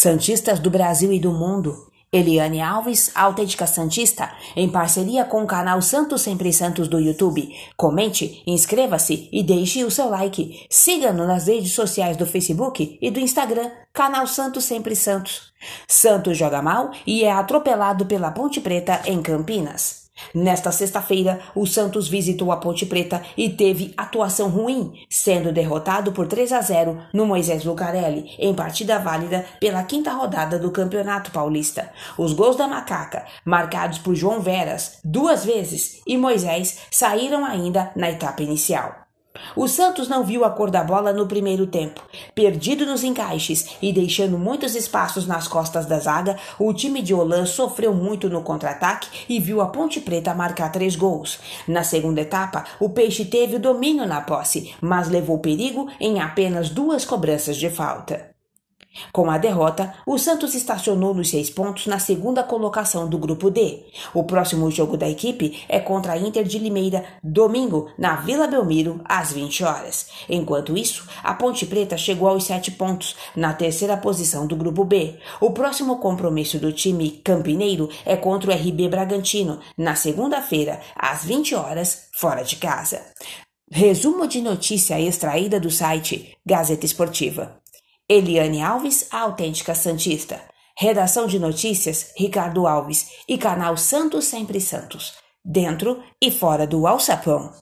Santistas do Brasil e do mundo. Eliane Alves, autêntica Santista, em parceria com o canal Santos Sempre Santos do YouTube. Comente, inscreva-se e deixe o seu like. Siga-nos nas redes sociais do Facebook e do Instagram, canal Santos Sempre Santos. Santos joga mal e é atropelado pela Ponte Preta em Campinas. Nesta sexta-feira, o Santos visitou a Ponte Preta e teve atuação ruim, sendo derrotado por 3 a 0 no Moisés Lucarelli, em partida válida pela quinta rodada do Campeonato Paulista. Os gols da Macaca, marcados por João Veras duas vezes, e Moisés saíram ainda na etapa inicial. O Santos não viu a cor da bola no primeiro tempo. Perdido nos encaixes e deixando muitos espaços nas costas da zaga, o time de Olan sofreu muito no contra-ataque e viu a Ponte Preta marcar três gols. Na segunda etapa, o Peixe teve o domínio na posse, mas levou perigo em apenas duas cobranças de falta. Com a derrota, o Santos estacionou nos seis pontos na segunda colocação do grupo D. O próximo jogo da equipe é contra a Inter de Limeira, domingo, na Vila Belmiro, às 20 horas. Enquanto isso, a Ponte Preta chegou aos sete pontos, na terceira posição do grupo B. O próximo compromisso do time campineiro é contra o RB Bragantino, na segunda-feira, às 20 horas, fora de casa. Resumo de notícia extraída do site Gazeta Esportiva. Eliane Alves, a autêntica Santista. Redação de notícias, Ricardo Alves. E canal Santos Sempre Santos. Dentro e fora do alçapão.